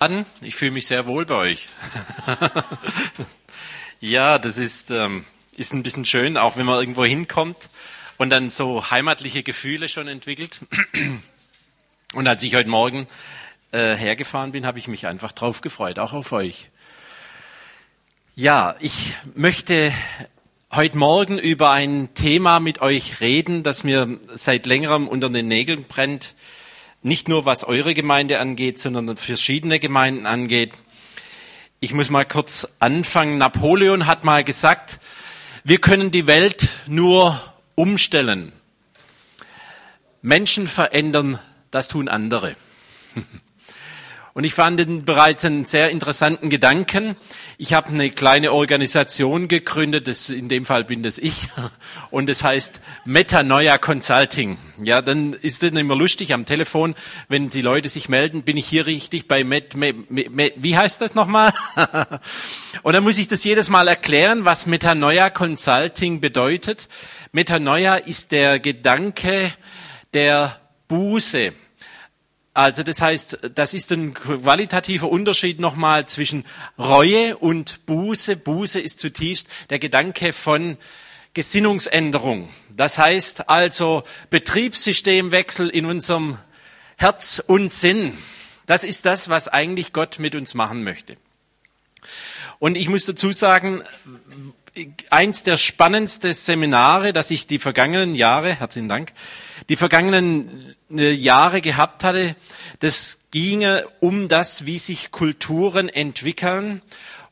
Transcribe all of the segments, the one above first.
an. Ich fühle mich sehr wohl bei euch. ja, das ist, ähm, ist ein bisschen schön, auch wenn man irgendwo hinkommt und dann so heimatliche Gefühle schon entwickelt. Und als ich heute Morgen äh, hergefahren bin, habe ich mich einfach drauf gefreut, auch auf euch. Ja, ich möchte heute Morgen über ein Thema mit euch reden, das mir seit längerem unter den Nägeln brennt nicht nur was eure Gemeinde angeht, sondern verschiedene Gemeinden angeht. Ich muss mal kurz anfangen. Napoleon hat mal gesagt, wir können die Welt nur umstellen. Menschen verändern, das tun andere. Und ich fand den bereits einen sehr interessanten Gedanken. Ich habe eine kleine Organisation gegründet, das, in dem Fall bin das ich, und das heißt Metanoia Consulting. Ja, dann ist es immer lustig am Telefon, wenn die Leute sich melden, bin ich hier richtig bei Met, Met, Met wie heißt das nochmal? und dann muss ich das jedes Mal erklären, was Metanoia Consulting bedeutet. Metanoia ist der Gedanke der Buße. Also das heißt, das ist ein qualitativer Unterschied nochmal zwischen Reue und Buße. Buße ist zutiefst der Gedanke von Gesinnungsänderung. Das heißt also Betriebssystemwechsel in unserem Herz und Sinn. Das ist das, was eigentlich Gott mit uns machen möchte. Und ich muss dazu sagen, eins der spannendsten Seminare, das ich die vergangenen Jahre, herzlichen Dank, die vergangenen äh, Jahre gehabt hatte, das ginge um das, wie sich Kulturen entwickeln.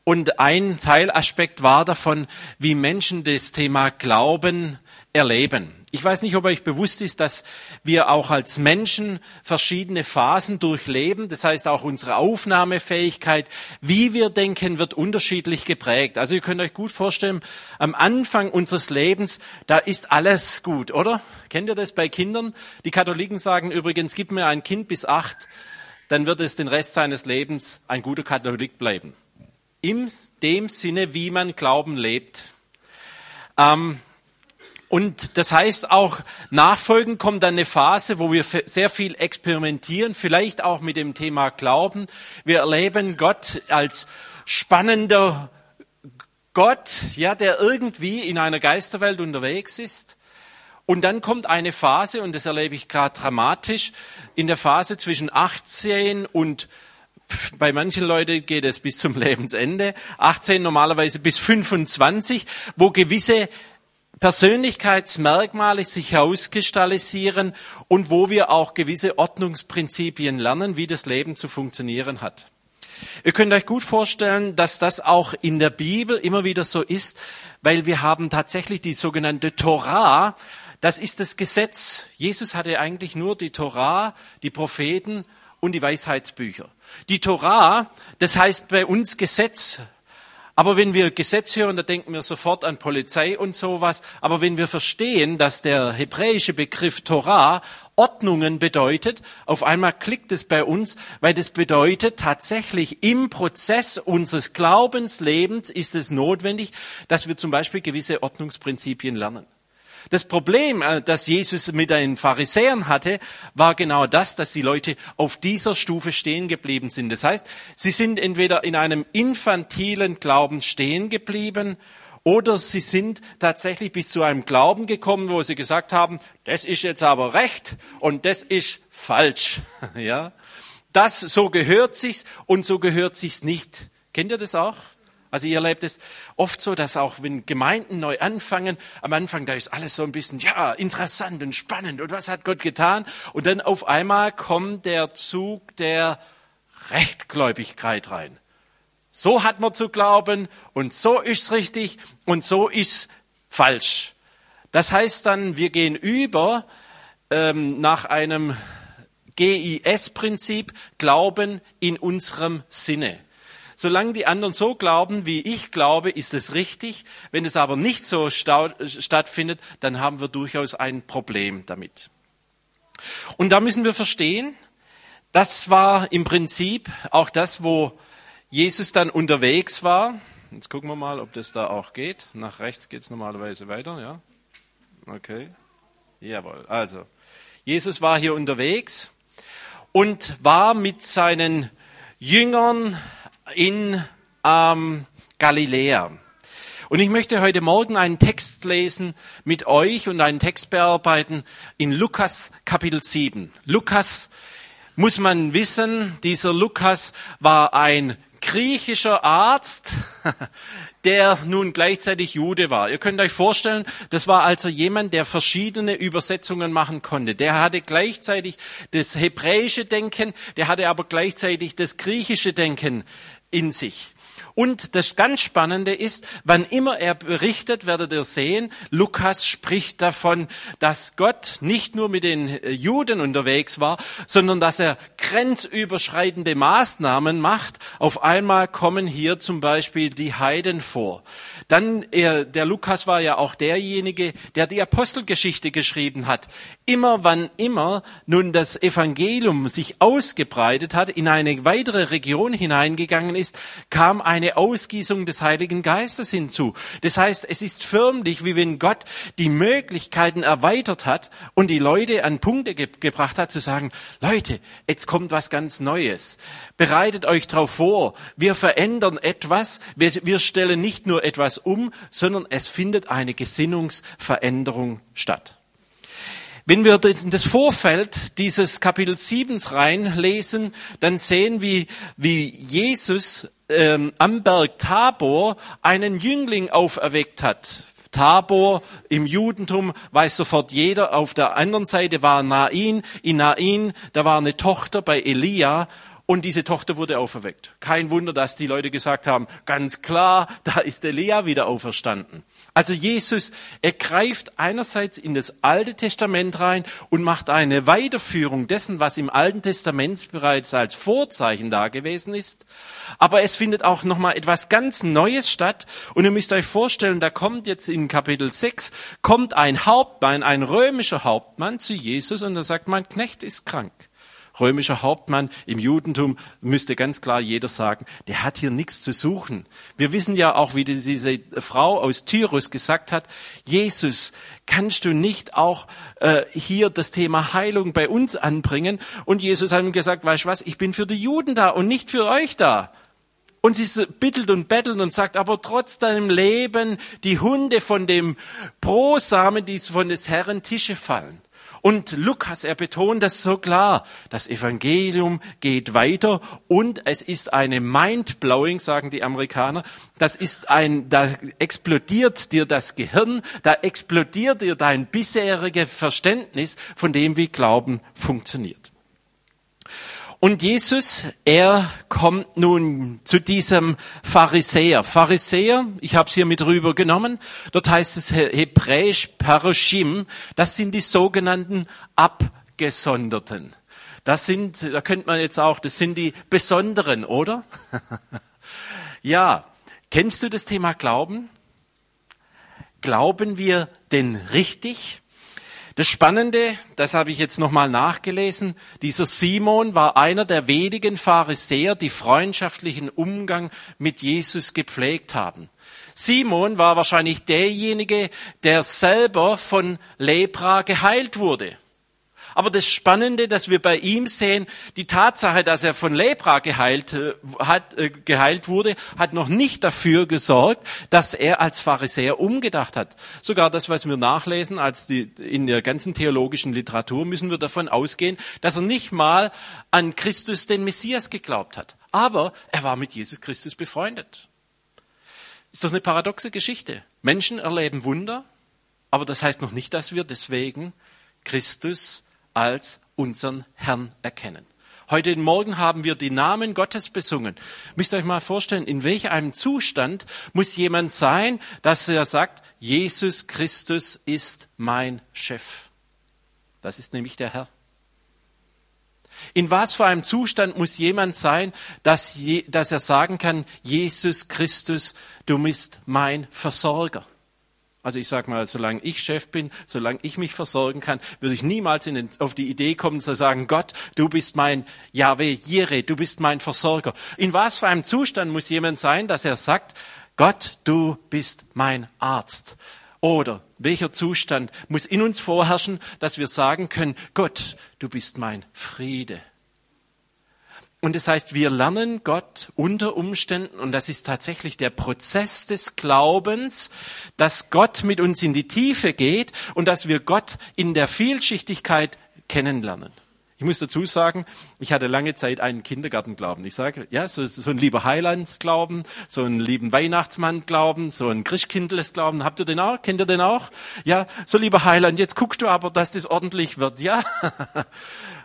Und ein Teilaspekt war davon, wie Menschen das Thema Glauben erleben. Ich weiß nicht, ob euch bewusst ist, dass wir auch als Menschen verschiedene Phasen durchleben. Das heißt, auch unsere Aufnahmefähigkeit, wie wir denken, wird unterschiedlich geprägt. Also ihr könnt euch gut vorstellen, am Anfang unseres Lebens, da ist alles gut, oder? Kennt ihr das bei Kindern? Die Katholiken sagen übrigens, gib mir ein Kind bis acht, dann wird es den Rest seines Lebens ein guter Katholik bleiben. In dem Sinne, wie man Glauben lebt. Ähm, und das heißt auch, nachfolgend kommt dann eine Phase, wo wir sehr viel experimentieren, vielleicht auch mit dem Thema Glauben. Wir erleben Gott als spannender Gott, ja, der irgendwie in einer Geisterwelt unterwegs ist. Und dann kommt eine Phase, und das erlebe ich gerade dramatisch, in der Phase zwischen 18 und bei manchen Leuten geht es bis zum Lebensende, 18 normalerweise bis 25, wo gewisse Persönlichkeitsmerkmale sich herauskristallisieren und wo wir auch gewisse Ordnungsprinzipien lernen, wie das Leben zu funktionieren hat. Ihr könnt euch gut vorstellen, dass das auch in der Bibel immer wieder so ist, weil wir haben tatsächlich die sogenannte Torah, das ist das Gesetz. Jesus hatte eigentlich nur die Torah, die Propheten und die Weisheitsbücher. Die Torah, das heißt bei uns Gesetz, aber wenn wir Gesetz hören, da denken wir sofort an Polizei und sowas. Aber wenn wir verstehen, dass der hebräische Begriff Torah Ordnungen bedeutet, auf einmal klickt es bei uns, weil das bedeutet tatsächlich im Prozess unseres Glaubenslebens ist es notwendig, dass wir zum Beispiel gewisse Ordnungsprinzipien lernen. Das Problem, äh, das Jesus mit den Pharisäern hatte, war genau das, dass die Leute auf dieser Stufe stehen geblieben sind. Das heißt, sie sind entweder in einem infantilen Glauben stehen geblieben oder sie sind tatsächlich bis zu einem Glauben gekommen, wo sie gesagt haben, das ist jetzt aber recht und das ist falsch. Ja? Das, so gehört sich's und so gehört sich's nicht. Kennt ihr das auch? Also ihr erlebt es oft so, dass auch wenn Gemeinden neu anfangen, am Anfang da ist alles so ein bisschen, ja, interessant und spannend und was hat Gott getan? Und dann auf einmal kommt der Zug der Rechtgläubigkeit rein. So hat man zu glauben und so ist's richtig und so ist's falsch. Das heißt dann, wir gehen über ähm, nach einem GIS-Prinzip, Glauben in unserem Sinne. Solange die anderen so glauben, wie ich glaube, ist es richtig. Wenn es aber nicht so stattfindet, dann haben wir durchaus ein Problem damit. Und da müssen wir verstehen, das war im Prinzip auch das, wo Jesus dann unterwegs war. Jetzt gucken wir mal, ob das da auch geht. Nach rechts geht es normalerweise weiter, ja? Okay. Jawohl. Also, Jesus war hier unterwegs und war mit seinen Jüngern in ähm, Galiläa. Und ich möchte heute Morgen einen Text lesen mit euch und einen Text bearbeiten in Lukas Kapitel 7. Lukas muss man wissen, dieser Lukas war ein griechischer Arzt, der nun gleichzeitig Jude war. Ihr könnt euch vorstellen, das war also jemand, der verschiedene Übersetzungen machen konnte. Der hatte gleichzeitig das hebräische Denken, der hatte aber gleichzeitig das griechische Denken in sich. Und das ganz Spannende ist, wann immer er berichtet, werdet ihr sehen, Lukas spricht davon, dass Gott nicht nur mit den äh, Juden unterwegs war, sondern dass er grenzüberschreitende Maßnahmen macht. Auf einmal kommen hier zum Beispiel die Heiden vor. Dann, er, der Lukas war ja auch derjenige, der die Apostelgeschichte geschrieben hat. Immer wann immer nun das Evangelium sich ausgebreitet hat, in eine weitere Region hineingegangen ist, kam eine eine Ausgießung des Heiligen Geistes hinzu. Das heißt, es ist förmlich, wie wenn Gott die Möglichkeiten erweitert hat und die Leute an Punkte ge gebracht hat, zu sagen, Leute, jetzt kommt was ganz Neues. Bereitet euch darauf vor. Wir verändern etwas. Wir, wir stellen nicht nur etwas um, sondern es findet eine Gesinnungsveränderung statt. Wenn wir in das Vorfeld dieses Kapitel 7 reinlesen, dann sehen wir, wie Jesus ähm, am Berg Tabor einen Jüngling auferweckt hat. Tabor im Judentum weiß sofort jeder. Auf der anderen Seite war Nain. In Nain, da war eine Tochter bei Elia und diese Tochter wurde auferweckt. Kein Wunder, dass die Leute gesagt haben, ganz klar, da ist Elia wieder auferstanden. Also Jesus, er greift einerseits in das Alte Testament rein und macht eine Weiterführung dessen, was im Alten Testament bereits als Vorzeichen da gewesen ist. Aber es findet auch nochmal etwas ganz Neues statt. Und ihr müsst euch vorstellen, da kommt jetzt in Kapitel 6, kommt ein Hauptmann, ein römischer Hauptmann zu Jesus und er sagt, mein Knecht ist krank römischer Hauptmann im Judentum, müsste ganz klar jeder sagen, der hat hier nichts zu suchen. Wir wissen ja auch, wie diese Frau aus Tyrus gesagt hat, Jesus, kannst du nicht auch äh, hier das Thema Heilung bei uns anbringen? Und Jesus hat ihm gesagt, weißt du was, ich bin für die Juden da und nicht für euch da. Und sie bittelt und bettelt und sagt, aber trotz deinem Leben die Hunde von dem Brosamen, die von des Herren Tische fallen. Und Lukas, er betont das so klar. Das Evangelium geht weiter und es ist eine Mindblowing, sagen die Amerikaner. Das ist ein, da explodiert dir das Gehirn, da explodiert dir dein bisheriges Verständnis von dem, wie Glauben funktioniert. Und Jesus, er kommt nun zu diesem Pharisäer. Pharisäer, ich habe es hier mit rüber genommen, dort heißt es hebräisch Paroshim, das sind die sogenannten Abgesonderten. Das sind, da könnte man jetzt auch, das sind die Besonderen, oder? ja, kennst du das Thema Glauben? Glauben wir denn richtig? Das Spannende, das habe ich jetzt nochmal nachgelesen, dieser Simon war einer der wenigen Pharisäer, die freundschaftlichen Umgang mit Jesus gepflegt haben. Simon war wahrscheinlich derjenige, der selber von Lepra geheilt wurde. Aber das Spannende, dass wir bei ihm sehen, die Tatsache, dass er von Lepra geheilt, äh, hat, äh, geheilt wurde, hat noch nicht dafür gesorgt, dass er als Pharisäer umgedacht hat. Sogar das, was wir nachlesen, als die, in der ganzen theologischen Literatur, müssen wir davon ausgehen, dass er nicht mal an Christus, den Messias, geglaubt hat. Aber er war mit Jesus Christus befreundet. Ist doch eine paradoxe Geschichte. Menschen erleben Wunder, aber das heißt noch nicht, dass wir deswegen Christus als unseren Herrn erkennen. Heute Morgen haben wir die Namen Gottes besungen. Müsst ihr euch mal vorstellen, in welch einem Zustand muss jemand sein, dass er sagt, Jesus Christus ist mein Chef. Das ist nämlich der Herr. In was für einem Zustand muss jemand sein, dass, je, dass er sagen kann, Jesus Christus, du bist mein Versorger. Also ich sage mal, solange ich Chef bin, solange ich mich versorgen kann, würde ich niemals den, auf die Idee kommen zu sagen, Gott, du bist mein Yahweh, Jireh, du bist mein Versorger. In was für einem Zustand muss jemand sein, dass er sagt, Gott, du bist mein Arzt? Oder welcher Zustand muss in uns vorherrschen, dass wir sagen können, Gott, du bist mein Friede? Und das heißt, wir lernen Gott unter Umständen, und das ist tatsächlich der Prozess des Glaubens, dass Gott mit uns in die Tiefe geht und dass wir Gott in der Vielschichtigkeit kennenlernen. Ich muss dazu sagen, ich hatte lange Zeit einen Kindergartenglauben. Ich sage, ja, so, so ein lieber Heilandsglauben, so einen lieben Weihnachtsmannglauben, so ein Christkindlesglauben. Habt ihr den auch? Kennt ihr den auch? Ja, so lieber Heiland, jetzt guckst du aber, dass das ordentlich wird. Ja.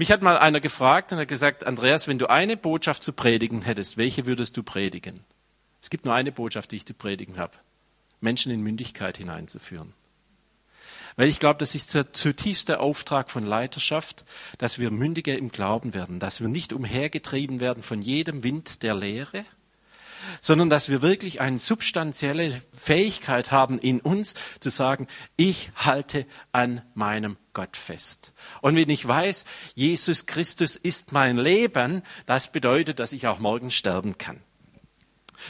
Mich hat mal einer gefragt und hat gesagt, Andreas, wenn du eine Botschaft zu predigen hättest, welche würdest du predigen? Es gibt nur eine Botschaft, die ich zu predigen habe. Menschen in Mündigkeit hineinzuführen. Weil ich glaube, das ist der zutiefste Auftrag von Leiterschaft, dass wir mündiger im Glauben werden, dass wir nicht umhergetrieben werden von jedem Wind der Lehre, sondern dass wir wirklich eine substanzielle Fähigkeit haben in uns zu sagen, ich halte an meinem Gott fest. Und wenn ich weiß, Jesus Christus ist mein Leben, das bedeutet, dass ich auch morgen sterben kann.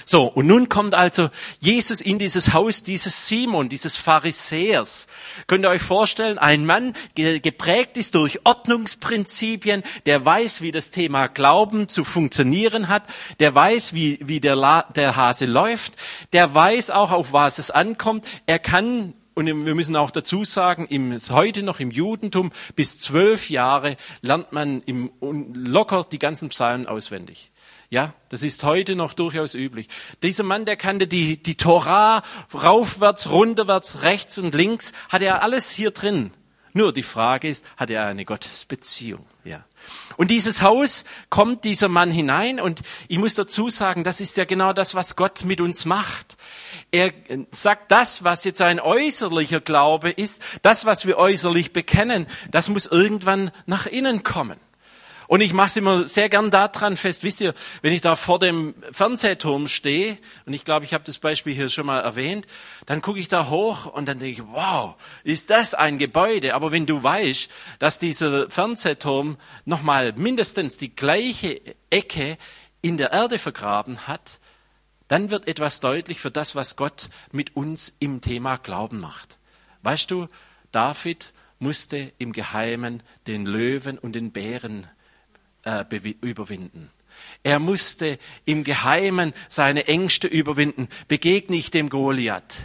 So, und nun kommt also Jesus in dieses Haus dieses Simon, dieses Pharisäers. Könnt ihr euch vorstellen, ein Mann, geprägt ist durch Ordnungsprinzipien, der weiß, wie das Thema Glauben zu funktionieren hat, der weiß, wie, wie der, La, der Hase läuft, der weiß auch, auf was es ankommt. Er kann und wir müssen auch dazu sagen, im, heute noch im Judentum bis zwölf Jahre lernt man im, locker die ganzen Psalmen auswendig. Ja, das ist heute noch durchaus üblich. Dieser Mann, der kannte die, die Torah raufwärts, runterwärts, rechts und links, hat er alles hier drin. Nur die Frage ist, hat er eine Gottesbeziehung? Ja. Und dieses Haus kommt dieser Mann hinein und ich muss dazu sagen, das ist ja genau das, was Gott mit uns macht. Er sagt, das, was jetzt ein äußerlicher Glaube ist, das, was wir äußerlich bekennen, das muss irgendwann nach innen kommen. Und ich mache es immer sehr gern daran fest. Wisst ihr, wenn ich da vor dem Fernsehturm stehe, und ich glaube, ich habe das Beispiel hier schon mal erwähnt, dann gucke ich da hoch und dann denke ich, wow, ist das ein Gebäude? Aber wenn du weißt, dass dieser Fernsehturm nochmal mindestens die gleiche Ecke in der Erde vergraben hat, dann wird etwas deutlich für das, was Gott mit uns im Thema Glauben macht. Weißt du, David musste im Geheimen den Löwen und den Bären äh, überwinden. Er musste im Geheimen seine Ängste überwinden. Begegne ich dem Goliath.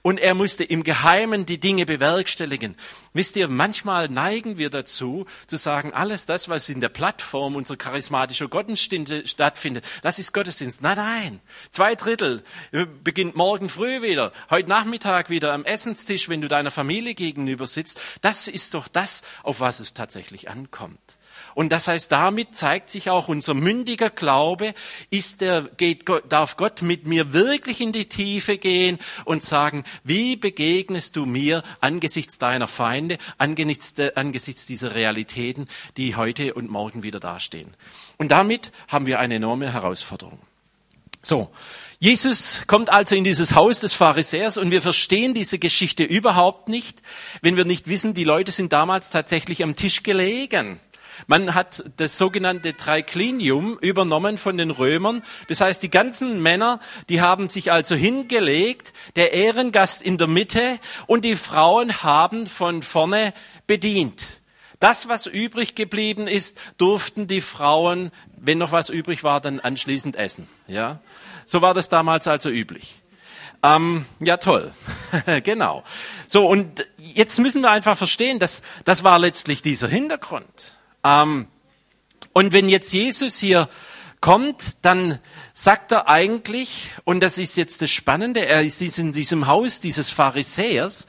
Und er musste im Geheimen die Dinge bewerkstelligen. Wisst ihr, manchmal neigen wir dazu, zu sagen, alles das, was in der Plattform unserer charismatischen Gottesdienste stattfindet, das ist Gottesdienst. Nein, nein. Zwei Drittel äh, beginnt morgen früh wieder, heute Nachmittag wieder am Essenstisch, wenn du deiner Familie gegenüber sitzt. Das ist doch das, auf was es tatsächlich ankommt. Und das heißt, damit zeigt sich auch unser mündiger Glaube, ist der, geht, darf Gott mit mir wirklich in die Tiefe gehen und sagen, wie begegnest du mir angesichts deiner Feinde, angesichts, angesichts dieser Realitäten, die heute und morgen wieder dastehen. Und damit haben wir eine enorme Herausforderung. So. Jesus kommt also in dieses Haus des Pharisäers und wir verstehen diese Geschichte überhaupt nicht, wenn wir nicht wissen, die Leute sind damals tatsächlich am Tisch gelegen. Man hat das sogenannte Triclinium übernommen von den Römern. Das heißt, die ganzen Männer, die haben sich also hingelegt, der Ehrengast in der Mitte und die Frauen haben von vorne bedient. Das, was übrig geblieben ist, durften die Frauen, wenn noch was übrig war, dann anschließend essen. Ja, so war das damals also üblich. Ähm, ja, toll. genau. So, und jetzt müssen wir einfach verstehen, dass das war letztlich dieser Hintergrund. Ähm, und wenn jetzt Jesus hier kommt, dann sagt er eigentlich, und das ist jetzt das Spannende, er ist in diesem Haus dieses Pharisäers,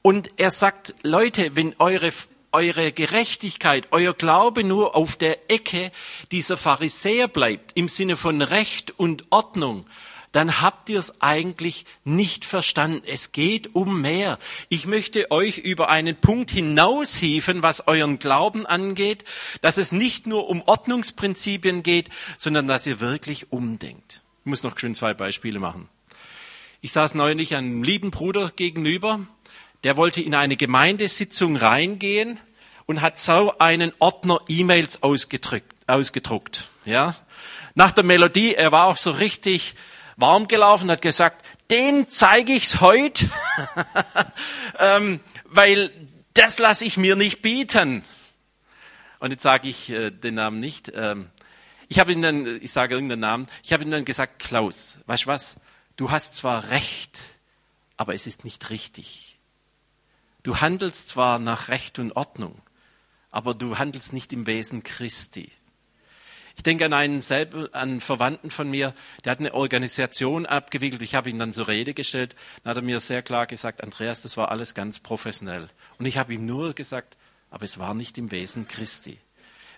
und er sagt, Leute, wenn eure eure Gerechtigkeit, euer Glaube nur auf der Ecke dieser Pharisäer bleibt, im Sinne von Recht und Ordnung, dann habt ihr es eigentlich nicht verstanden. Es geht um mehr. Ich möchte euch über einen Punkt hinaushieven, was euren Glauben angeht, dass es nicht nur um Ordnungsprinzipien geht, sondern dass ihr wirklich umdenkt. Ich muss noch schön zwei Beispiele machen. Ich saß neulich einem lieben Bruder gegenüber, der wollte in eine Gemeindesitzung reingehen und hat so einen Ordner E-Mails ausgedruckt, ausgedruckt, ja. Nach der Melodie, er war auch so richtig warm gelaufen, hat gesagt, den zeige ich's heute, ähm, weil das lasse ich mir nicht bieten. Und jetzt sage ich äh, den Namen nicht. Ähm, ich habe ihm dann, ich sage irgendeinen Namen, ich habe ihm dann gesagt, Klaus, weißt du was? Du hast zwar recht, aber es ist nicht richtig. Du handelst zwar nach Recht und Ordnung, aber du handelst nicht im Wesen Christi. Ich denke an einen, selber, an einen Verwandten von mir, der hat eine Organisation abgewickelt. Ich habe ihn dann zur Rede gestellt. Dann hat er mir sehr klar gesagt, Andreas, das war alles ganz professionell. Und ich habe ihm nur gesagt, aber es war nicht im Wesen Christi.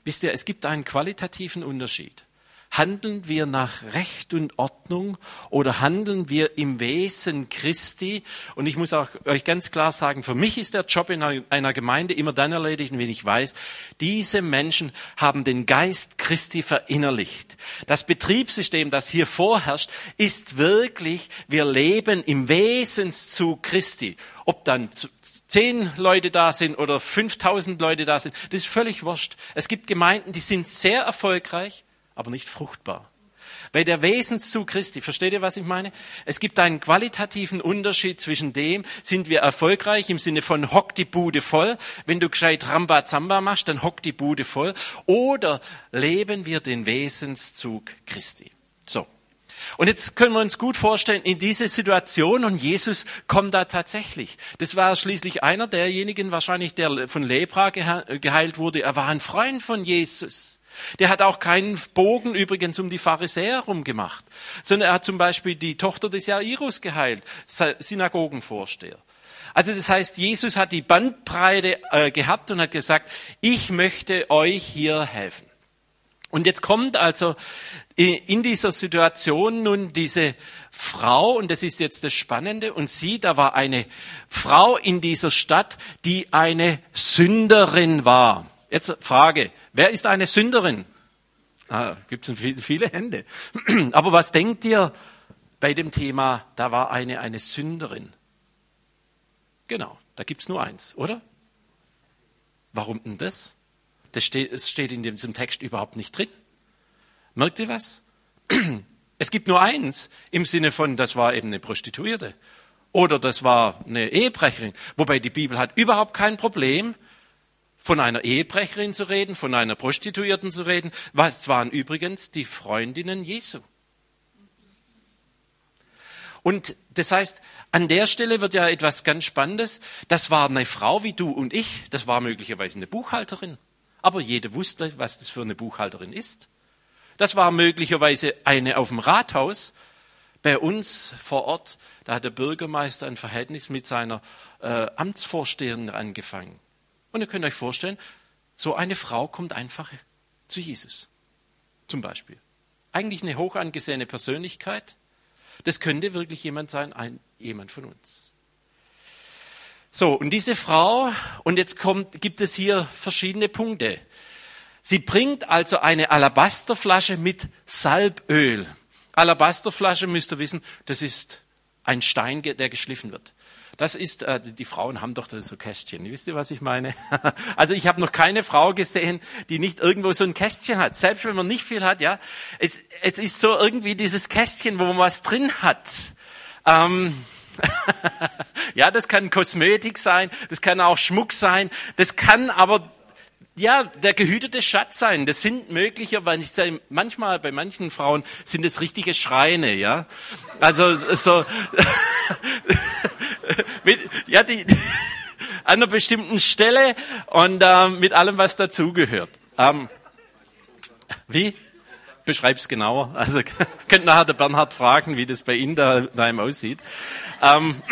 Wisst ihr, es gibt einen qualitativen Unterschied. Handeln wir nach Recht und Ordnung oder handeln wir im Wesen Christi? Und ich muss auch euch ganz klar sagen, für mich ist der Job in einer Gemeinde immer dann erledigt, wenn ich weiß, diese Menschen haben den Geist Christi verinnerlicht. Das Betriebssystem, das hier vorherrscht, ist wirklich, wir leben im Wesenszug Christi. Ob dann zehn Leute da sind oder 5000 Leute da sind, das ist völlig wurscht. Es gibt Gemeinden, die sind sehr erfolgreich aber nicht fruchtbar. Weil der Wesenszug Christi, versteht ihr, was ich meine? Es gibt einen qualitativen Unterschied zwischen dem, sind wir erfolgreich im Sinne von hock die Bude voll, wenn du gescheit Ramba Zamba machst, dann hock die Bude voll, oder leben wir den Wesenszug Christi. So. Und jetzt können wir uns gut vorstellen, in diese Situation und Jesus kommt da tatsächlich. Das war schließlich einer derjenigen wahrscheinlich, der von Lepra geheilt wurde. Er war ein Freund von Jesus. Der hat auch keinen Bogen übrigens um die Pharisäer herum gemacht, sondern er hat zum Beispiel die Tochter des Jairus geheilt, Synagogenvorsteher. Also das heißt, Jesus hat die Bandbreite äh, gehabt und hat gesagt, ich möchte euch hier helfen. Und jetzt kommt also in dieser Situation nun diese Frau, und das ist jetzt das Spannende, und sie, da war eine Frau in dieser Stadt, die eine Sünderin war. Jetzt Frage, wer ist eine Sünderin? Ah, Gibt es viele Hände. Aber was denkt ihr bei dem Thema, da war eine eine Sünderin? Genau, da gibt es nur eins, oder? Warum denn das? Das steht, es steht in diesem Text überhaupt nicht drin. Merkt ihr was? Es gibt nur eins im Sinne von, das war eben eine Prostituierte oder das war eine Ehebrecherin. Wobei die Bibel hat überhaupt kein Problem, von einer Ehebrecherin zu reden, von einer Prostituierten zu reden. Was waren übrigens die Freundinnen Jesu? Und das heißt, an der Stelle wird ja etwas ganz Spannendes. Das war eine Frau wie du und ich. Das war möglicherweise eine Buchhalterin. Aber jeder wusste, was das für eine Buchhalterin ist. Das war möglicherweise eine auf dem Rathaus. Bei uns vor Ort, da hat der Bürgermeister ein Verhältnis mit seiner äh, Amtsvorsteherin angefangen. Und ihr könnt euch vorstellen, so eine Frau kommt einfach zu Jesus. Zum Beispiel. Eigentlich eine hoch angesehene Persönlichkeit. Das könnte wirklich jemand sein, ein, jemand von uns. So, und diese Frau, und jetzt kommt, gibt es hier verschiedene Punkte. Sie bringt also eine Alabasterflasche mit Salböl. Alabasterflasche müsst ihr wissen, das ist ein Stein, der geschliffen wird. Das ist, äh, die Frauen haben doch so Kästchen. Wisst ihr, was ich meine? also ich habe noch keine Frau gesehen, die nicht irgendwo so ein Kästchen hat. Selbst wenn man nicht viel hat, ja. Es, es ist so irgendwie dieses Kästchen, wo man was drin hat. Ähm, ja, das kann Kosmetik sein, das kann auch Schmuck sein, das kann aber ja, der gehütete Schatz sein. Das sind möglicherweise, manchmal bei manchen Frauen sind es richtige Schreine, ja. Also so, ja, die, an einer bestimmten Stelle und äh, mit allem, was dazugehört. Ähm, wie? Beschreib's genauer. Also könnt nachher der Bernhard fragen, wie das bei Ihnen da, daheim aussieht. Ähm,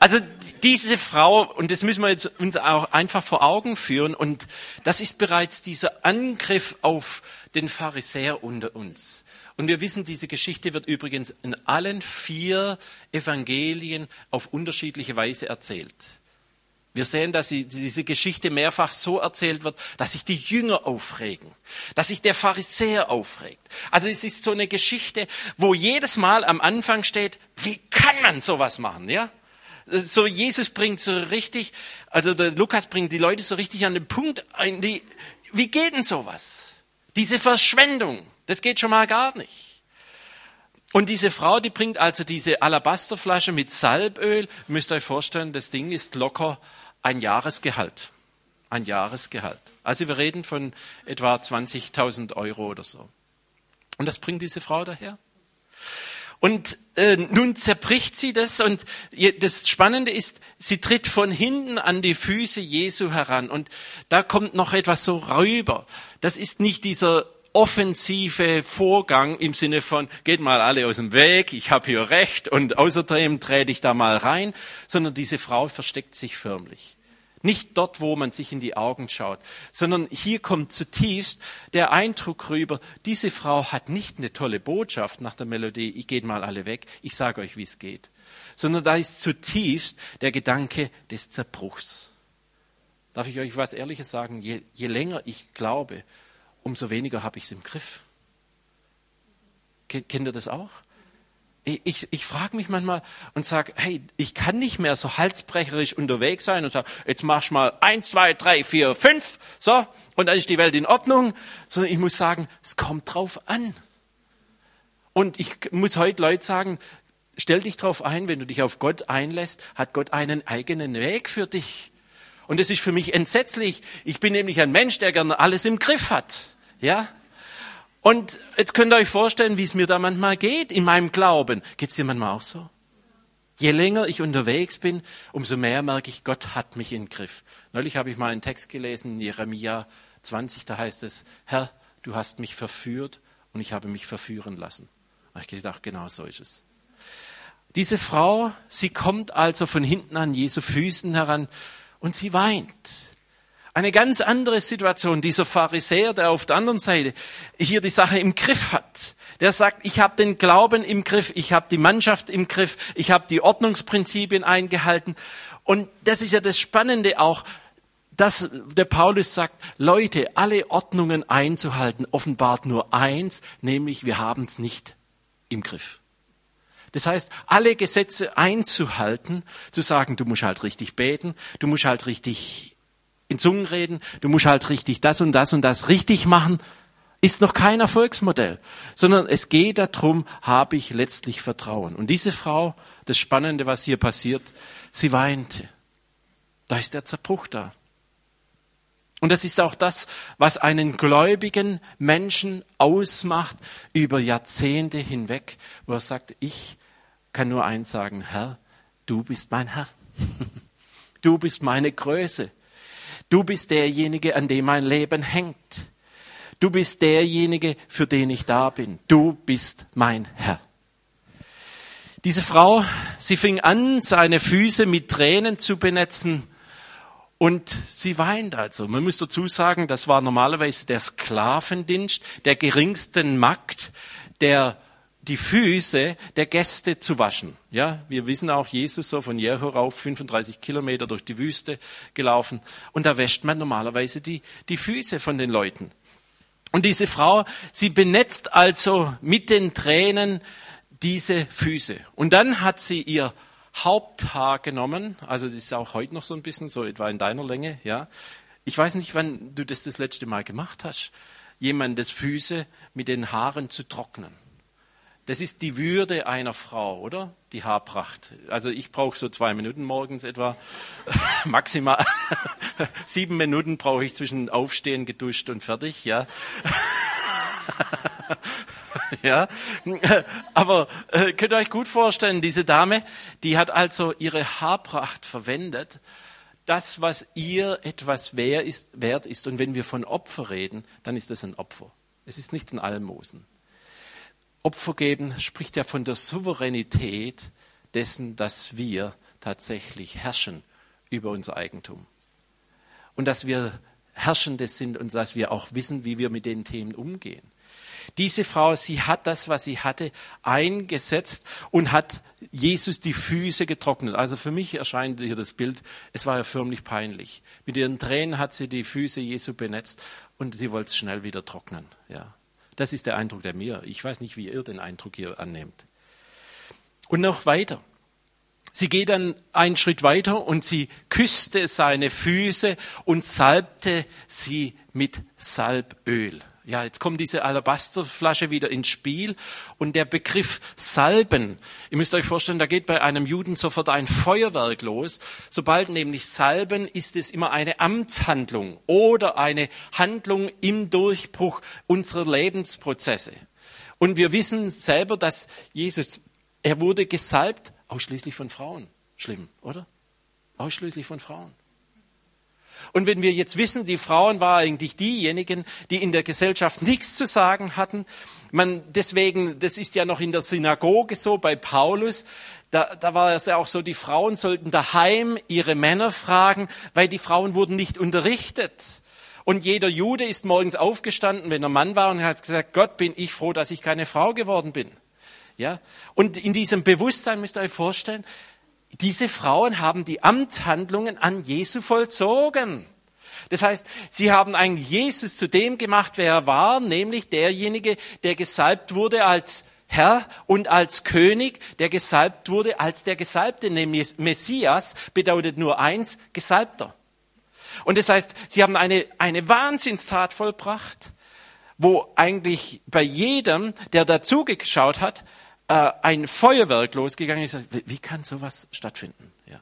also diese Frau, und das müssen wir jetzt uns auch einfach vor Augen führen, und das ist bereits dieser Angriff auf den Pharisäer unter uns. Und wir wissen, diese Geschichte wird übrigens in allen vier Evangelien auf unterschiedliche Weise erzählt. Wir sehen, dass diese Geschichte mehrfach so erzählt wird, dass sich die Jünger aufregen, dass sich der Pharisäer aufregt. Also es ist so eine Geschichte, wo jedes Mal am Anfang steht, wie kann man sowas machen, ja? So Jesus bringt so richtig, also der Lukas bringt die Leute so richtig an den Punkt ein, die, wie geht denn sowas? Diese Verschwendung. Das geht schon mal gar nicht. Und diese Frau, die bringt also diese Alabasterflasche mit Salböl. müsst euch vorstellen, das Ding ist locker ein Jahresgehalt. Ein Jahresgehalt. Also wir reden von etwa 20.000 Euro oder so. Und das bringt diese Frau daher. Und äh, nun zerbricht sie das und das Spannende ist, sie tritt von hinten an die Füße Jesu heran und da kommt noch etwas so rüber. Das ist nicht dieser offensive Vorgang im Sinne von, geht mal alle aus dem Weg, ich habe hier recht und außerdem trete ich da mal rein, sondern diese Frau versteckt sich förmlich. Nicht dort, wo man sich in die Augen schaut, sondern hier kommt zutiefst der Eindruck rüber, diese Frau hat nicht eine tolle Botschaft nach der Melodie, ich geht mal alle weg, ich sage euch, wie es geht, sondern da ist zutiefst der Gedanke des Zerbruchs. Darf ich euch was Ehrliches sagen? Je, je länger ich glaube, umso weniger habe ich es im Griff. Kennt ihr das auch? Ich, ich frage mich manchmal und sage, hey, ich kann nicht mehr so halsbrecherisch unterwegs sein und sage, jetzt machst mal eins, zwei, drei, vier, fünf, so, und dann ist die Welt in Ordnung, sondern ich muss sagen, es kommt drauf an. Und ich muss heute Leute sagen, stell dich drauf ein, wenn du dich auf Gott einlässt, hat Gott einen eigenen Weg für dich. Und das ist für mich entsetzlich. Ich bin nämlich ein Mensch, der gerne alles im Griff hat. Ja? Und jetzt könnt ihr euch vorstellen, wie es mir da manchmal geht in meinem Glauben. Geht es dir manchmal auch so? Je länger ich unterwegs bin, umso mehr merke ich, Gott hat mich in den Griff. Neulich habe ich mal einen Text gelesen, in Jeremia 20, da heißt es, Herr, du hast mich verführt und ich habe mich verführen lassen. Habe ich gedacht, genau so ist es. Diese Frau, sie kommt also von hinten an Jesu Füßen heran und sie weint. Eine ganz andere Situation. Dieser Pharisäer, der auf der anderen Seite hier die Sache im Griff hat, der sagt, ich habe den Glauben im Griff, ich habe die Mannschaft im Griff, ich habe die Ordnungsprinzipien eingehalten. Und das ist ja das Spannende auch, dass der Paulus sagt, Leute, alle Ordnungen einzuhalten, offenbart nur eins, nämlich wir haben es nicht im Griff. Das heißt, alle Gesetze einzuhalten, zu sagen, du musst halt richtig beten, du musst halt richtig in Zungen reden, du musst halt richtig das und das und das richtig machen, ist noch kein Erfolgsmodell, sondern es geht darum, habe ich letztlich Vertrauen. Und diese Frau, das Spannende, was hier passiert, sie weinte. Da ist der Zerbruch da. Und das ist auch das, was einen gläubigen Menschen ausmacht über Jahrzehnte hinweg, wo er sagt, ich kann nur eins sagen, Herr, du bist mein Herr. Du bist meine Größe. Du bist derjenige, an dem mein Leben hängt. Du bist derjenige, für den ich da bin. Du bist mein Herr. Diese Frau, sie fing an, seine Füße mit Tränen zu benetzen und sie weint also. Man muss dazu sagen, das war normalerweise der Sklavendienst der geringsten Magd, der die Füße der Gäste zu waschen. Ja, wir wissen auch, Jesus so von Jericho rauf 35 Kilometer durch die Wüste gelaufen und da wäscht man normalerweise die, die Füße von den Leuten. Und diese Frau, sie benetzt also mit den Tränen diese Füße. Und dann hat sie ihr Haupthaar genommen, also das ist auch heute noch so ein bisschen so etwa in deiner Länge, ja. Ich weiß nicht, wann du das das letzte Mal gemacht hast, jemandes Füße mit den Haaren zu trocknen. Das ist die Würde einer Frau, oder? Die Haarpracht. Also ich brauche so zwei Minuten morgens etwa. Maximal sieben Minuten brauche ich zwischen Aufstehen, geduscht und fertig, ja. ja, aber äh, könnt ihr euch gut vorstellen, diese Dame, die hat also ihre Haarpracht verwendet, das, was ihr etwas wert ist, wert ist. Und wenn wir von Opfer reden, dann ist das ein Opfer. Es ist nicht ein Almosen. Opfer geben spricht ja von der Souveränität dessen, dass wir tatsächlich herrschen über unser Eigentum. Und dass wir Herrschende sind und dass wir auch wissen, wie wir mit den Themen umgehen. Diese Frau, sie hat das, was sie hatte, eingesetzt und hat Jesus die Füße getrocknet. Also für mich erscheint hier das Bild, es war ja förmlich peinlich. Mit ihren Tränen hat sie die Füße Jesu benetzt und sie wollte es schnell wieder trocknen. Ja. Das ist der Eindruck, der mir, ich weiß nicht, wie ihr den Eindruck hier annehmt. Und noch weiter. Sie geht dann einen Schritt weiter und sie küsste seine Füße und salbte sie mit Salböl. Ja, jetzt kommt diese Alabasterflasche wieder ins Spiel und der Begriff Salben. Ihr müsst euch vorstellen, da geht bei einem Juden sofort ein Feuerwerk los. Sobald nämlich Salben ist es immer eine Amtshandlung oder eine Handlung im Durchbruch unserer Lebensprozesse. Und wir wissen selber, dass Jesus, er wurde gesalbt ausschließlich von Frauen. Schlimm, oder? Ausschließlich von Frauen. Und wenn wir jetzt wissen, die Frauen waren eigentlich diejenigen, die in der Gesellschaft nichts zu sagen hatten, man deswegen, das ist ja noch in der Synagoge so bei Paulus, da, da war es ja auch so, die Frauen sollten daheim ihre Männer fragen, weil die Frauen wurden nicht unterrichtet. Und jeder Jude ist morgens aufgestanden, wenn er Mann war, und hat gesagt, Gott, bin ich froh, dass ich keine Frau geworden bin. Ja? Und in diesem Bewusstsein müsst ihr euch vorstellen, diese Frauen haben die Amtshandlungen an Jesu vollzogen. Das heißt, sie haben eigentlich Jesus zu dem gemacht, wer er war, nämlich derjenige, der gesalbt wurde als Herr und als König, der gesalbt wurde als der Gesalbte, nämlich Messias, bedeutet nur eins, Gesalbter. Und das heißt, sie haben eine, eine Wahnsinnstat vollbracht, wo eigentlich bei jedem, der dazugeschaut hat, äh, ein Feuerwerk losgegangen ist. Wie kann sowas stattfinden? Ja.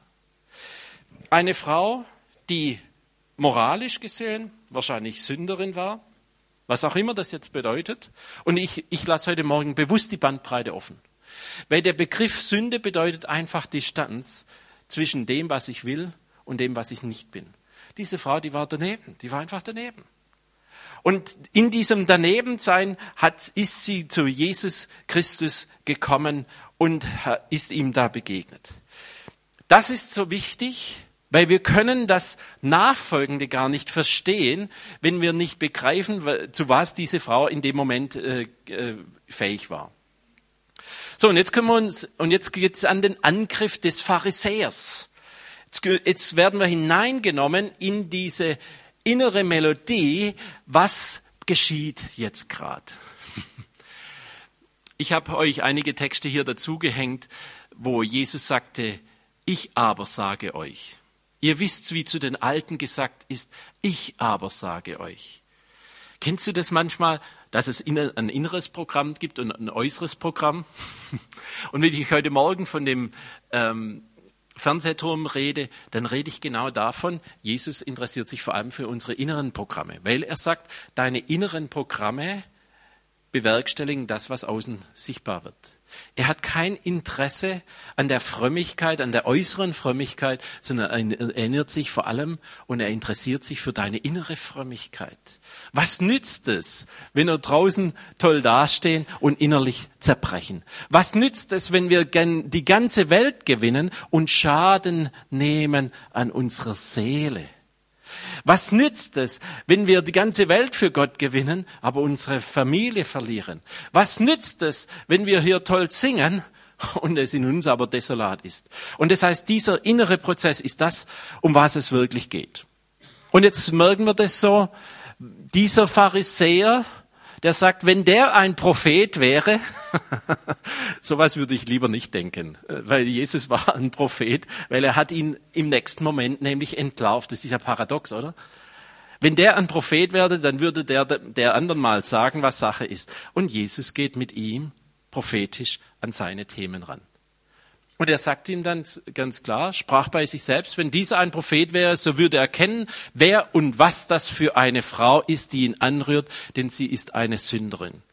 Eine Frau, die moralisch gesehen wahrscheinlich Sünderin war, was auch immer das jetzt bedeutet. Und ich, ich lasse heute Morgen bewusst die Bandbreite offen. Weil der Begriff Sünde bedeutet einfach Distanz zwischen dem, was ich will und dem, was ich nicht bin. Diese Frau, die war daneben, die war einfach daneben. Und in diesem Danebensein hat, ist sie zu Jesus Christus gekommen und ist ihm da begegnet. Das ist so wichtig, weil wir können das Nachfolgende gar nicht verstehen, wenn wir nicht begreifen, zu was diese Frau in dem Moment äh, äh, fähig war. So, und jetzt können wir uns, und jetzt geht es an den Angriff des Pharisäers. Jetzt werden wir hineingenommen in diese innere Melodie, was geschieht jetzt gerade. Ich habe euch einige Texte hier dazugehängt, wo Jesus sagte, ich aber sage euch. Ihr wisst, wie zu den Alten gesagt ist, ich aber sage euch. Kennst du das manchmal, dass es ein inneres Programm gibt und ein äußeres Programm? Und wenn ich heute Morgen von dem ähm, Fernsehturm rede, dann rede ich genau davon, Jesus interessiert sich vor allem für unsere inneren Programme, weil er sagt, deine inneren Programme bewerkstelligen das, was außen sichtbar wird. Er hat kein Interesse an der Frömmigkeit, an der äußeren Frömmigkeit, sondern er erinnert sich vor allem und er interessiert sich für deine innere Frömmigkeit. Was nützt es, wenn wir draußen toll dastehen und innerlich zerbrechen? Was nützt es, wenn wir die ganze Welt gewinnen und Schaden nehmen an unserer Seele? Was nützt es, wenn wir die ganze Welt für Gott gewinnen, aber unsere Familie verlieren? Was nützt es, wenn wir hier toll singen und es in uns aber desolat ist? Und das heißt, dieser innere Prozess ist das, um was es wirklich geht. Und jetzt merken wir das so, dieser Pharisäer, der sagt, wenn der ein Prophet wäre, sowas würde ich lieber nicht denken, weil Jesus war ein Prophet, weil er hat ihn im nächsten Moment nämlich entlarvt. Das ist ja paradox, oder? Wenn der ein Prophet wäre, dann würde der der anderen mal sagen, was Sache ist. Und Jesus geht mit ihm prophetisch an seine Themen ran. Und er sagt ihm dann ganz klar, sprach bei sich selbst, wenn dieser ein Prophet wäre, so würde er kennen, wer und was das für eine Frau ist, die ihn anrührt, denn sie ist eine Sünderin.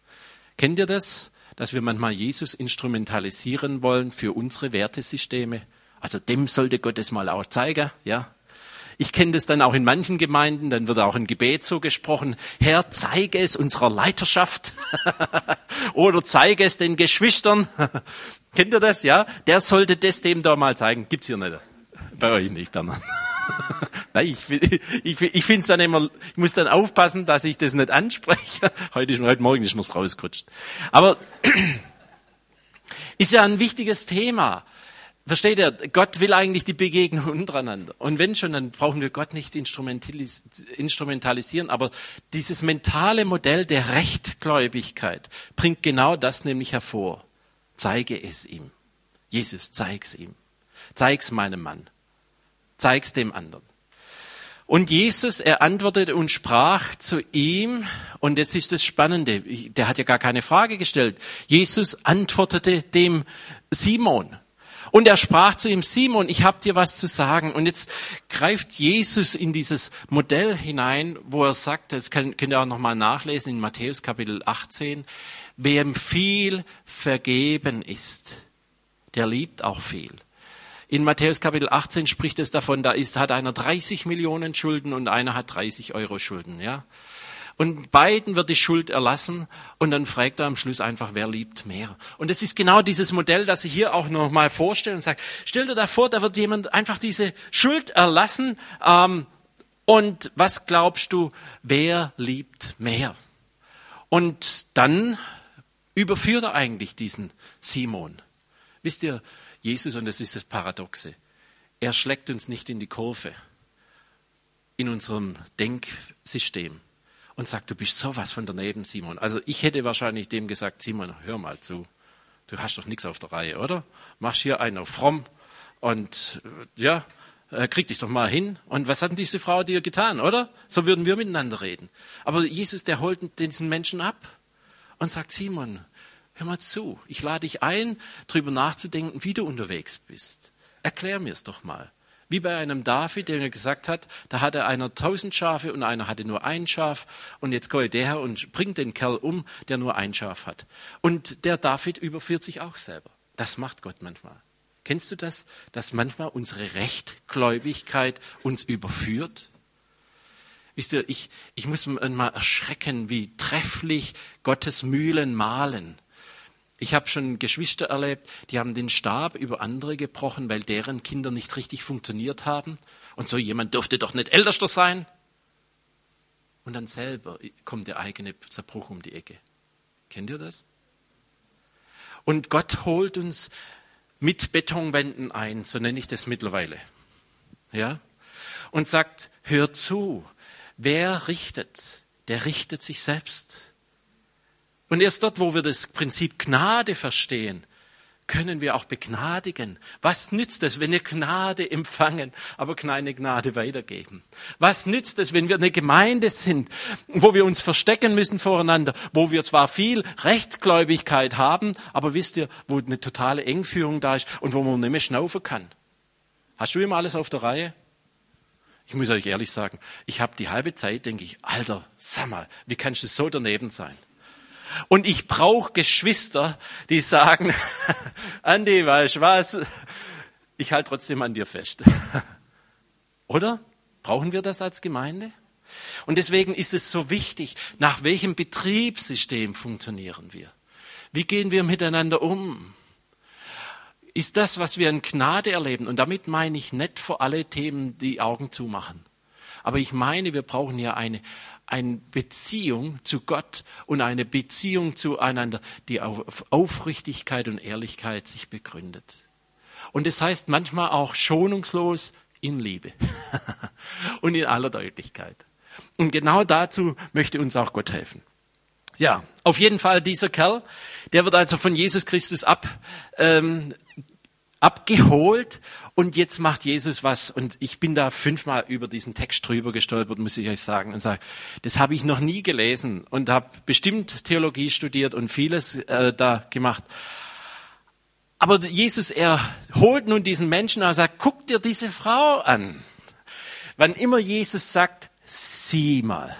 Kennt ihr das? Dass wir manchmal Jesus instrumentalisieren wollen für unsere Wertesysteme? Also dem sollte Gott es mal auch zeigen, ja? Ich kenne das dann auch in manchen Gemeinden, dann wird auch ein Gebet so gesprochen, Herr, zeige es unserer Leiterschaft oder zeige es den Geschwistern. Kennt ihr das, ja? Der sollte das dem da mal zeigen. Gibt's hier nicht. Bei euch nicht, Bernhard. Nein, ich, ich, ich finde es dann immer, ich muss dann aufpassen, dass ich das nicht anspreche. Heute, heute Morgen ist mir's rausgerutscht. Aber ist ja ein wichtiges Thema. Versteht ihr? Gott will eigentlich die Begegnung untereinander. Und wenn schon, dann brauchen wir Gott nicht instrumentalisieren. Aber dieses mentale Modell der Rechtgläubigkeit bringt genau das nämlich hervor. Zeige es ihm. Jesus, zeig's ihm. Zeig's meinem Mann. Zeig's dem anderen. Und Jesus, er antwortete und sprach zu ihm, und jetzt ist das Spannende, der hat ja gar keine Frage gestellt. Jesus antwortete dem Simon. Und er sprach zu ihm, Simon, ich habe dir was zu sagen. Und jetzt greift Jesus in dieses Modell hinein, wo er sagt, das könnt ihr auch nochmal nachlesen in Matthäus Kapitel 18, wem viel vergeben ist, der liebt auch viel. In Matthäus Kapitel 18 spricht es davon, da ist, hat einer 30 Millionen Schulden und einer hat 30 Euro Schulden, ja. Und beiden wird die Schuld erlassen und dann fragt er am Schluss einfach, wer liebt mehr. Und es ist genau dieses Modell, das ich hier auch noch mal vorstelle und sage, stell dir da vor, da wird jemand einfach diese Schuld erlassen ähm, und was glaubst du, wer liebt mehr? Und dann überführt er eigentlich diesen Simon. Wisst ihr, Jesus, und das ist das Paradoxe, er schlägt uns nicht in die Kurve in unserem Denksystem und sagt, du bist sowas von daneben, Simon. Also ich hätte wahrscheinlich dem gesagt, Simon, hör mal zu, du hast doch nichts auf der Reihe, oder? Machst hier einen auf fromm und ja, äh, krieg dich doch mal hin. Und was hat denn diese Frau dir getan, oder? So würden wir miteinander reden. Aber Jesus, der holt diesen Menschen ab und sagt, Simon, Hör mal zu, ich lade dich ein, darüber nachzudenken, wie du unterwegs bist. Erklär mir es doch mal. Wie bei einem David, der mir gesagt hat, da hatte einer tausend Schafe und einer hatte nur ein Schaf und jetzt kommt der her und bringt den Kerl um, der nur ein Schaf hat. Und der David überführt sich auch selber. Das macht Gott manchmal. Kennst du das, dass manchmal unsere Rechtgläubigkeit uns überführt? Wisst ihr, ich, ich muss mal erschrecken, wie trefflich Gottes Mühlen malen. Ich habe schon Geschwister erlebt, die haben den Stab über andere gebrochen, weil deren Kinder nicht richtig funktioniert haben. Und so jemand dürfte doch nicht ältester sein. Und dann selber kommt der eigene Zerbruch um die Ecke. Kennt ihr das? Und Gott holt uns mit Betonwänden ein, so nenne ich das mittlerweile. Ja? Und sagt, hör zu, wer richtet, der richtet sich selbst. Und erst dort, wo wir das Prinzip Gnade verstehen, können wir auch begnadigen. Was nützt es, wenn wir Gnade empfangen, aber keine Gnade weitergeben? Was nützt es, wenn wir eine Gemeinde sind, wo wir uns verstecken müssen voreinander, wo wir zwar viel Rechtgläubigkeit haben, aber wisst ihr, wo eine totale Engführung da ist und wo man nicht mehr schnaufen kann? Hast du immer alles auf der Reihe? Ich muss euch ehrlich sagen, ich habe die halbe Zeit, denke ich, Alter, sag mal, wie kannst du so daneben sein? Und ich brauche Geschwister, die sagen, Andi, weißt du was, ich halte trotzdem an dir fest. Oder? Brauchen wir das als Gemeinde? Und deswegen ist es so wichtig, nach welchem Betriebssystem funktionieren wir? Wie gehen wir miteinander um? Ist das, was wir in Gnade erleben, und damit meine ich nicht vor alle Themen die Augen zumachen, aber ich meine, wir brauchen ja eine, eine Beziehung zu Gott und eine Beziehung zueinander, die auf Aufrichtigkeit und Ehrlichkeit sich begründet. Und das heißt manchmal auch schonungslos in Liebe und in aller Deutlichkeit. Und genau dazu möchte uns auch Gott helfen. Ja, auf jeden Fall dieser Kerl, der wird also von Jesus Christus ab, ähm, abgeholt und jetzt macht Jesus was und ich bin da fünfmal über diesen Text drüber gestolpert, muss ich euch sagen und sage, das habe ich noch nie gelesen und habe bestimmt Theologie studiert und vieles äh, da gemacht. Aber Jesus, er holt nun diesen Menschen und sagt, guck dir diese Frau an. Wann immer Jesus sagt, sieh mal,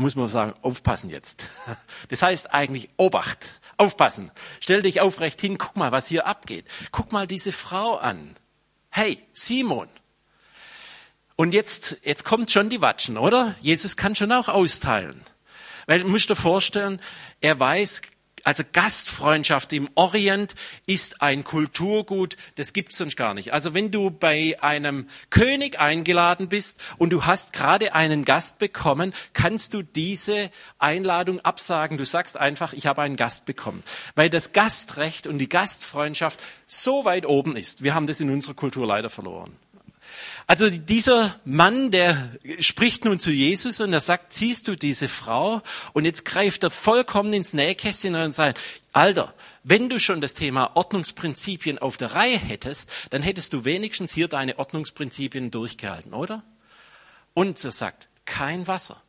dann muss man sagen, aufpassen jetzt. Das heißt eigentlich Obacht. Aufpassen. Stell dich aufrecht hin, guck mal, was hier abgeht. Guck mal diese Frau an. Hey, Simon. Und jetzt, jetzt kommt schon die Watschen, oder? Jesus kann schon auch austeilen. Weil du musst dir vorstellen, er weiß also Gastfreundschaft im Orient ist ein Kulturgut, das gibt's sonst gar nicht. Also wenn du bei einem König eingeladen bist und du hast gerade einen Gast bekommen, kannst du diese Einladung absagen. Du sagst einfach, ich habe einen Gast bekommen. Weil das Gastrecht und die Gastfreundschaft so weit oben ist. Wir haben das in unserer Kultur leider verloren. Also dieser Mann, der spricht nun zu Jesus und er sagt, siehst du diese Frau? Und jetzt greift er vollkommen ins Nähkästchen und sagt, Alter, wenn du schon das Thema Ordnungsprinzipien auf der Reihe hättest, dann hättest du wenigstens hier deine Ordnungsprinzipien durchgehalten, oder? Und er sagt, kein Wasser.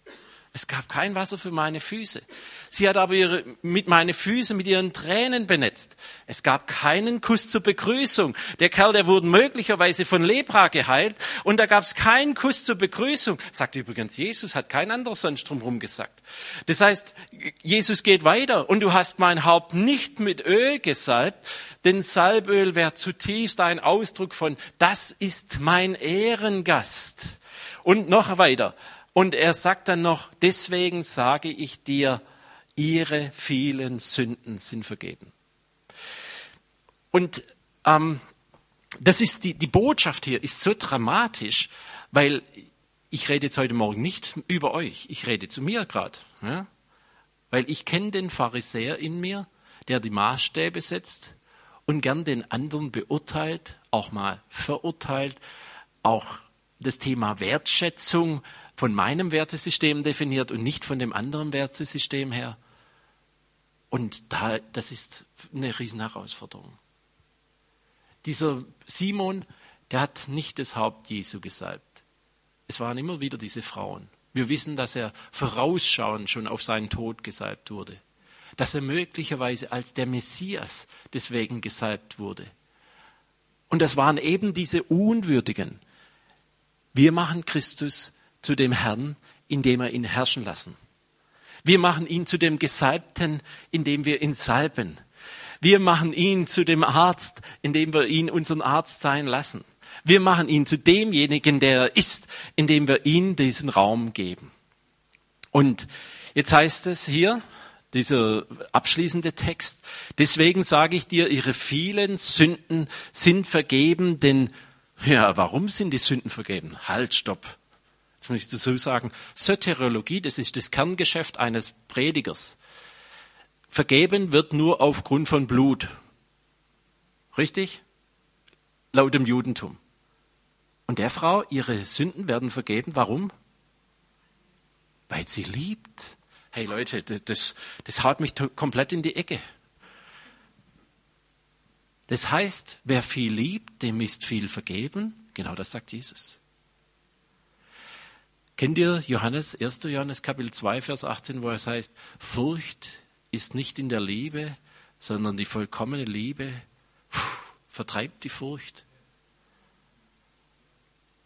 Es gab kein Wasser für meine Füße. Sie hat aber ihre, mit meine Füße mit ihren Tränen benetzt. Es gab keinen Kuss zur Begrüßung. Der Kerl, der wurde möglicherweise von Lepra geheilt und da gab es keinen Kuss zur Begrüßung. Sagt übrigens Jesus, hat kein anderer sonst drumherum gesagt. Das heißt, Jesus geht weiter und du hast mein Haupt nicht mit Öl gesalbt, denn Salböl wäre zutiefst ein Ausdruck von, das ist mein Ehrengast. Und noch weiter. Und er sagt dann noch, deswegen sage ich dir, ihre vielen Sünden sind vergeben. Und ähm, das ist die, die Botschaft hier ist so dramatisch, weil ich rede jetzt heute Morgen nicht über euch, ich rede zu mir gerade. Ja? Weil ich kenne den Pharisäer in mir, der die Maßstäbe setzt und gern den anderen beurteilt, auch mal verurteilt, auch das Thema Wertschätzung von meinem Wertesystem definiert und nicht von dem anderen Wertesystem her. Und da, das ist eine Riesenherausforderung. Dieser Simon, der hat nicht das Haupt Jesu gesalbt. Es waren immer wieder diese Frauen. Wir wissen, dass er vorausschauend schon auf seinen Tod gesalbt wurde. Dass er möglicherweise als der Messias deswegen gesalbt wurde. Und das waren eben diese Unwürdigen. Wir machen Christus zu dem Herrn, indem wir ihn herrschen lassen. Wir machen ihn zu dem Gesalbten, indem wir ihn salben. Wir machen ihn zu dem Arzt, indem wir ihn unseren Arzt sein lassen. Wir machen ihn zu demjenigen, der er ist, indem wir ihm diesen Raum geben. Und jetzt heißt es hier, dieser abschließende Text, deswegen sage ich dir, ihre vielen Sünden sind vergeben, denn, ja, warum sind die Sünden vergeben? Halt, stopp. Jetzt muss ich dazu sagen, Soteriologie, das ist das Kerngeschäft eines Predigers. Vergeben wird nur aufgrund von Blut. Richtig? Laut dem Judentum. Und der Frau, ihre Sünden werden vergeben. Warum? Weil sie liebt. Hey Leute, das, das haut mich komplett in die Ecke. Das heißt, wer viel liebt, dem ist viel vergeben. Genau das sagt Jesus. Kennt ihr Johannes, 1. Johannes Kapitel 2, Vers 18, wo es heißt, Furcht ist nicht in der Liebe, sondern die vollkommene Liebe pff, vertreibt die Furcht.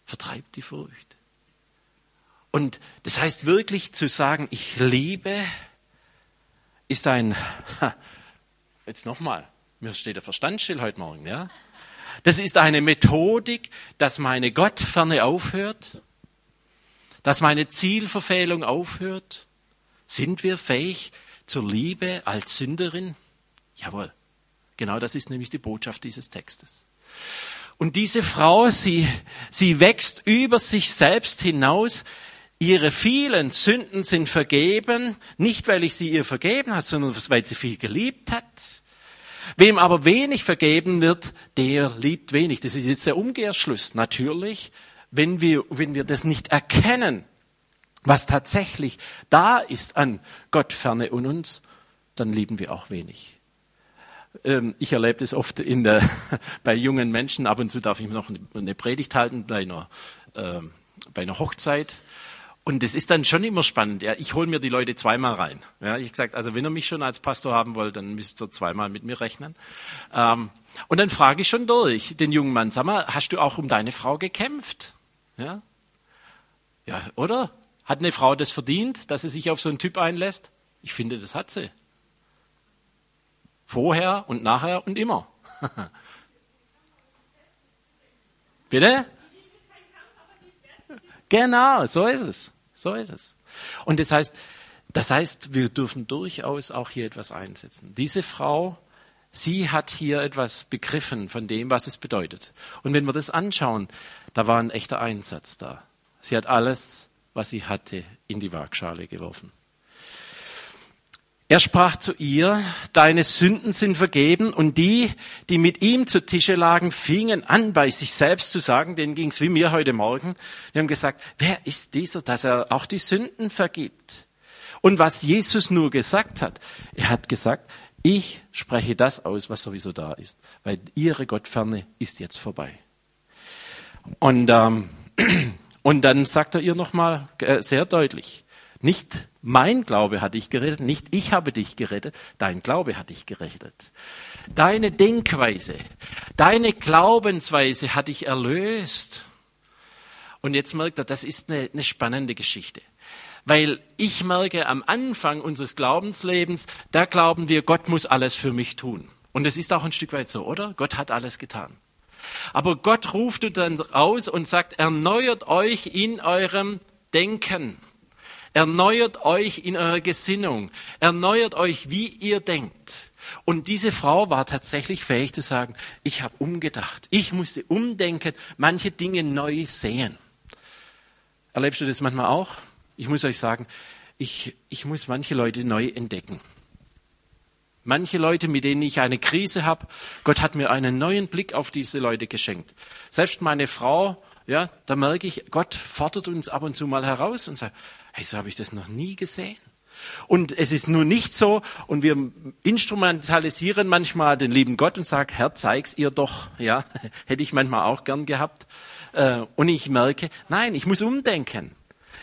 Vertreibt die Furcht. Und das heißt wirklich zu sagen, ich liebe, ist ein, jetzt nochmal, mir steht der Verstand still heute Morgen, ja? Das ist eine Methodik, dass meine Gottferne aufhört dass meine Zielverfehlung aufhört? Sind wir fähig zur Liebe als Sünderin? Jawohl. Genau das ist nämlich die Botschaft dieses Textes. Und diese Frau, sie, sie wächst über sich selbst hinaus. Ihre vielen Sünden sind vergeben, nicht weil ich sie ihr vergeben hat, sondern weil sie viel geliebt hat. Wem aber wenig vergeben wird, der liebt wenig. Das ist jetzt der Umkehrschluss. Natürlich wenn wir, wenn wir das nicht erkennen, was tatsächlich da ist an Gottferne und uns, dann lieben wir auch wenig. Ähm, ich erlebe das oft in der, bei jungen Menschen. Ab und zu darf ich noch eine Predigt halten bei einer, äh, bei einer Hochzeit. Und das ist dann schon immer spannend. Ja, ich hole mir die Leute zweimal rein. Ja, ich gesagt, also wenn ihr mich schon als Pastor haben wollt, dann müsst ihr zweimal mit mir rechnen. Ähm, und dann frage ich schon durch den jungen Mann, sag mal, hast du auch um deine Frau gekämpft? Ja? Ja, oder? Hat eine Frau das verdient, dass sie sich auf so einen Typ einlässt? Ich finde, das hat sie. Vorher und nachher und immer. Bitte? Genau, so ist es. So ist es. Und das heißt, das heißt, wir dürfen durchaus auch hier etwas einsetzen. Diese Frau, sie hat hier etwas begriffen von dem, was es bedeutet. Und wenn wir das anschauen, da war ein echter Einsatz da. Sie hat alles, was sie hatte, in die Waagschale geworfen. Er sprach zu ihr, deine Sünden sind vergeben, und die, die mit ihm zu Tische lagen, fingen an, bei sich selbst zu sagen, denen ging es wie mir heute Morgen, die haben gesagt, wer ist dieser, dass er auch die Sünden vergibt? Und was Jesus nur gesagt hat, er hat gesagt, ich spreche das aus, was sowieso da ist, weil ihre Gottferne ist jetzt vorbei. Und, ähm, Und dann sagt er ihr nochmal äh, sehr deutlich, nicht mein Glaube hat dich gerettet, nicht ich habe dich gerettet, dein Glaube hat dich gerettet. Deine Denkweise, deine Glaubensweise hat dich erlöst. Und jetzt merkt er, das ist eine, eine spannende Geschichte. Weil ich merke, am Anfang unseres Glaubenslebens, da glauben wir, Gott muss alles für mich tun. Und es ist auch ein Stück weit so, oder? Gott hat alles getan. Aber Gott ruft dann raus und sagt, erneuert euch in eurem Denken. Erneuert euch in eurer Gesinnung. Erneuert euch, wie ihr denkt. Und diese Frau war tatsächlich fähig zu sagen, ich habe umgedacht. Ich musste umdenken, manche Dinge neu sehen. Erlebst du das manchmal auch? Ich muss euch sagen, ich, ich muss manche Leute neu entdecken. Manche Leute, mit denen ich eine Krise habe, Gott hat mir einen neuen Blick auf diese Leute geschenkt. Selbst meine Frau, ja, da merke ich, Gott fordert uns ab und zu mal heraus und sagt, hey, so habe ich das noch nie gesehen. Und es ist nun nicht so, und wir instrumentalisieren manchmal den lieben Gott und sagen, Herr, zeig's ihr doch, ja, hätte ich manchmal auch gern gehabt. Äh, und ich merke, nein, ich muss umdenken.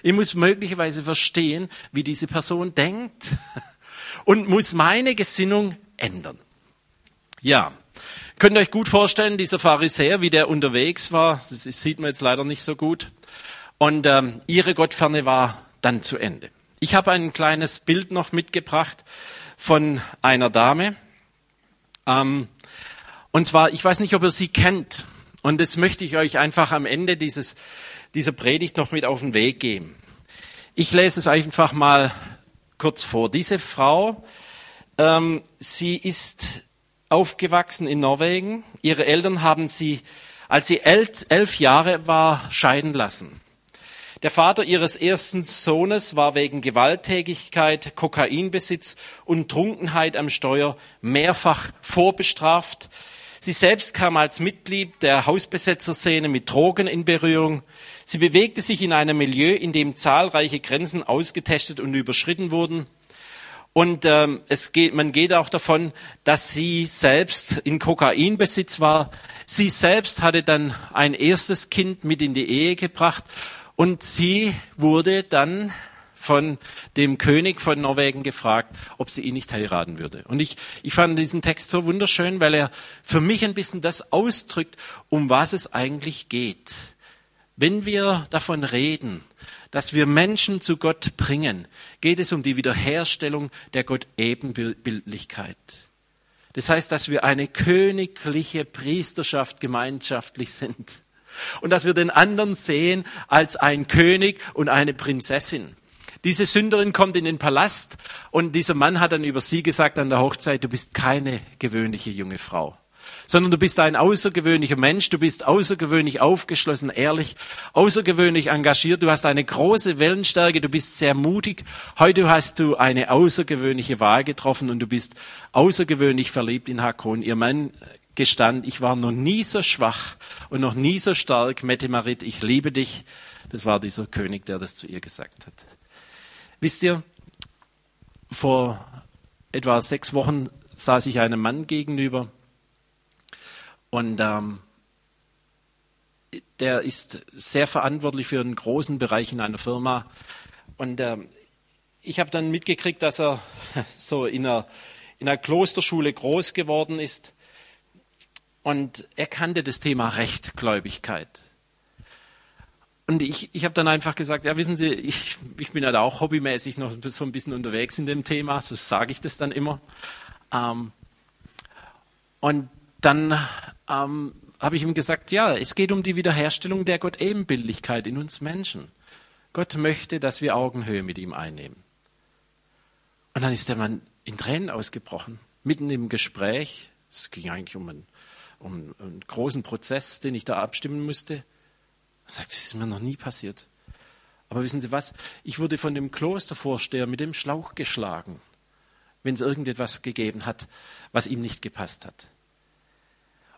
Ich muss möglicherweise verstehen, wie diese Person denkt. und muss meine Gesinnung ändern. Ja, könnt ihr euch gut vorstellen, dieser Pharisäer, wie der unterwegs war, das sieht man jetzt leider nicht so gut. Und ähm, ihre Gottferne war dann zu Ende. Ich habe ein kleines Bild noch mitgebracht von einer Dame. Ähm, und zwar, ich weiß nicht, ob ihr sie kennt. Und das möchte ich euch einfach am Ende dieses, dieser Predigt noch mit auf den Weg geben. Ich lese es einfach mal kurz vor. Diese Frau, ähm, sie ist aufgewachsen in Norwegen. Ihre Eltern haben sie, als sie elf Jahre war, scheiden lassen. Der Vater ihres ersten Sohnes war wegen Gewalttätigkeit, Kokainbesitz und Trunkenheit am Steuer mehrfach vorbestraft. Sie selbst kam als Mitglied der Hausbesetzerszene mit Drogen in Berührung. Sie bewegte sich in einem Milieu, in dem zahlreiche Grenzen ausgetestet und überschritten wurden. Und ähm, es geht, man geht auch davon, dass sie selbst in Kokainbesitz war. Sie selbst hatte dann ein erstes Kind mit in die Ehe gebracht und sie wurde dann von dem König von Norwegen gefragt, ob sie ihn nicht heiraten würde. Und ich, ich fand diesen Text so wunderschön, weil er für mich ein bisschen das ausdrückt, um was es eigentlich geht. Wenn wir davon reden, dass wir Menschen zu Gott bringen, geht es um die Wiederherstellung der Gott-Ebenbildlichkeit. Das heißt, dass wir eine königliche Priesterschaft gemeinschaftlich sind und dass wir den anderen sehen als ein König und eine Prinzessin. Diese Sünderin kommt in den Palast und dieser Mann hat dann über sie gesagt an der Hochzeit, du bist keine gewöhnliche junge Frau sondern du bist ein außergewöhnlicher Mensch, du bist außergewöhnlich aufgeschlossen, ehrlich, außergewöhnlich engagiert, du hast eine große Wellenstärke, du bist sehr mutig. Heute hast du eine außergewöhnliche Wahl getroffen und du bist außergewöhnlich verliebt in Hakon. Ihr Mann gestand, ich war noch nie so schwach und noch nie so stark, Mette Marit, ich liebe dich. Das war dieser König, der das zu ihr gesagt hat. Wisst ihr, vor etwa sechs Wochen saß ich einem Mann gegenüber, und ähm, der ist sehr verantwortlich für einen großen Bereich in einer Firma. Und ähm, ich habe dann mitgekriegt, dass er so in einer, in einer Klosterschule groß geworden ist. Und er kannte das Thema Rechtgläubigkeit. Und ich, ich habe dann einfach gesagt, ja, wissen Sie, ich, ich bin halt auch hobbymäßig noch so ein bisschen unterwegs in dem Thema, so sage ich das dann immer. Ähm, und dann ähm, habe ich ihm gesagt, ja, es geht um die Wiederherstellung der Gott-Ebenbildlichkeit in uns Menschen. Gott möchte, dass wir Augenhöhe mit ihm einnehmen. Und dann ist der Mann in Tränen ausgebrochen, mitten im Gespräch. Es ging eigentlich um einen, um einen großen Prozess, den ich da abstimmen musste. Er sagt, das ist mir noch nie passiert. Aber wissen Sie was? Ich wurde von dem Klostervorsteher mit dem Schlauch geschlagen, wenn es irgendetwas gegeben hat, was ihm nicht gepasst hat.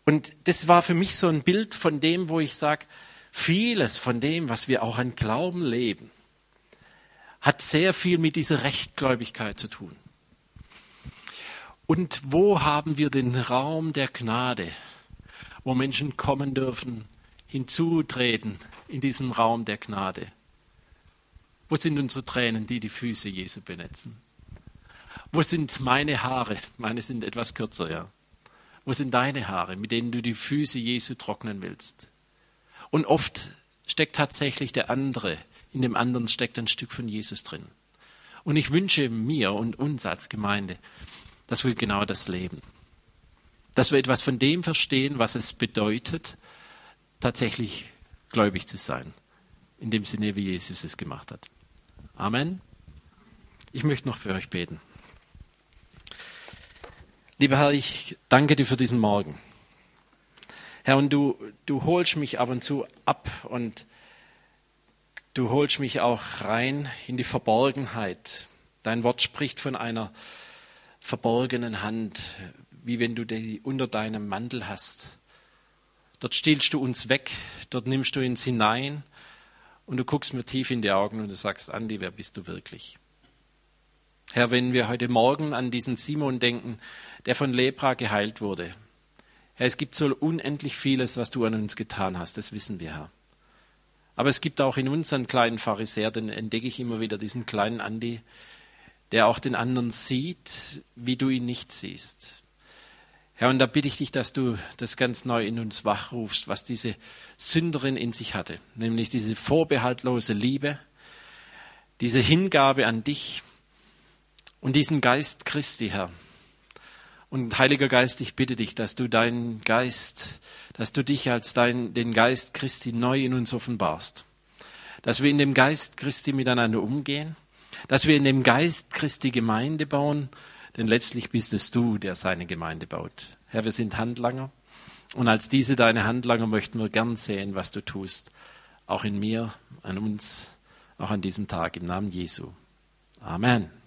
Und das war für mich so ein Bild von dem, wo ich sage, vieles von dem, was wir auch an Glauben leben, hat sehr viel mit dieser Rechtgläubigkeit zu tun. Und wo haben wir den Raum der Gnade, wo Menschen kommen dürfen, hinzutreten in diesen Raum der Gnade? Wo sind unsere Tränen, die die Füße Jesu benetzen? Wo sind meine Haare? Meine sind etwas kürzer, ja. Wo sind deine Haare, mit denen du die Füße Jesu trocknen willst? Und oft steckt tatsächlich der andere, in dem anderen steckt ein Stück von Jesus drin. Und ich wünsche mir und uns als Gemeinde, dass wir genau das leben. Dass wir etwas von dem verstehen, was es bedeutet, tatsächlich gläubig zu sein. In dem Sinne, wie Jesus es gemacht hat. Amen. Ich möchte noch für euch beten. Lieber Herr, ich danke dir für diesen Morgen. Herr, und du, du holst mich ab und zu ab und du holst mich auch rein in die Verborgenheit. Dein Wort spricht von einer verborgenen Hand, wie wenn du die unter deinem Mantel hast. Dort stiehlst du uns weg, dort nimmst du uns hinein und du guckst mir tief in die Augen und du sagst, Andi, wer bist du wirklich? Herr, wenn wir heute Morgen an diesen Simon denken, der von Lepra geheilt wurde. Herr, es gibt so unendlich vieles, was du an uns getan hast, das wissen wir, Herr. Aber es gibt auch in uns einen kleinen Pharisäer, den entdecke ich immer wieder, diesen kleinen Andi, der auch den anderen sieht, wie du ihn nicht siehst. Herr, und da bitte ich dich, dass du das ganz neu in uns wachrufst, was diese Sünderin in sich hatte, nämlich diese vorbehaltlose Liebe, diese Hingabe an dich und diesen Geist Christi, Herr, und Heiliger Geist, ich bitte dich, dass du deinen Geist, dass du dich als dein, den Geist Christi neu in uns offenbarst. Dass wir in dem Geist Christi miteinander umgehen. Dass wir in dem Geist Christi Gemeinde bauen. Denn letztlich bist es du, der seine Gemeinde baut. Herr, wir sind Handlanger. Und als diese deine Handlanger möchten wir gern sehen, was du tust. Auch in mir, an uns, auch an diesem Tag, im Namen Jesu. Amen.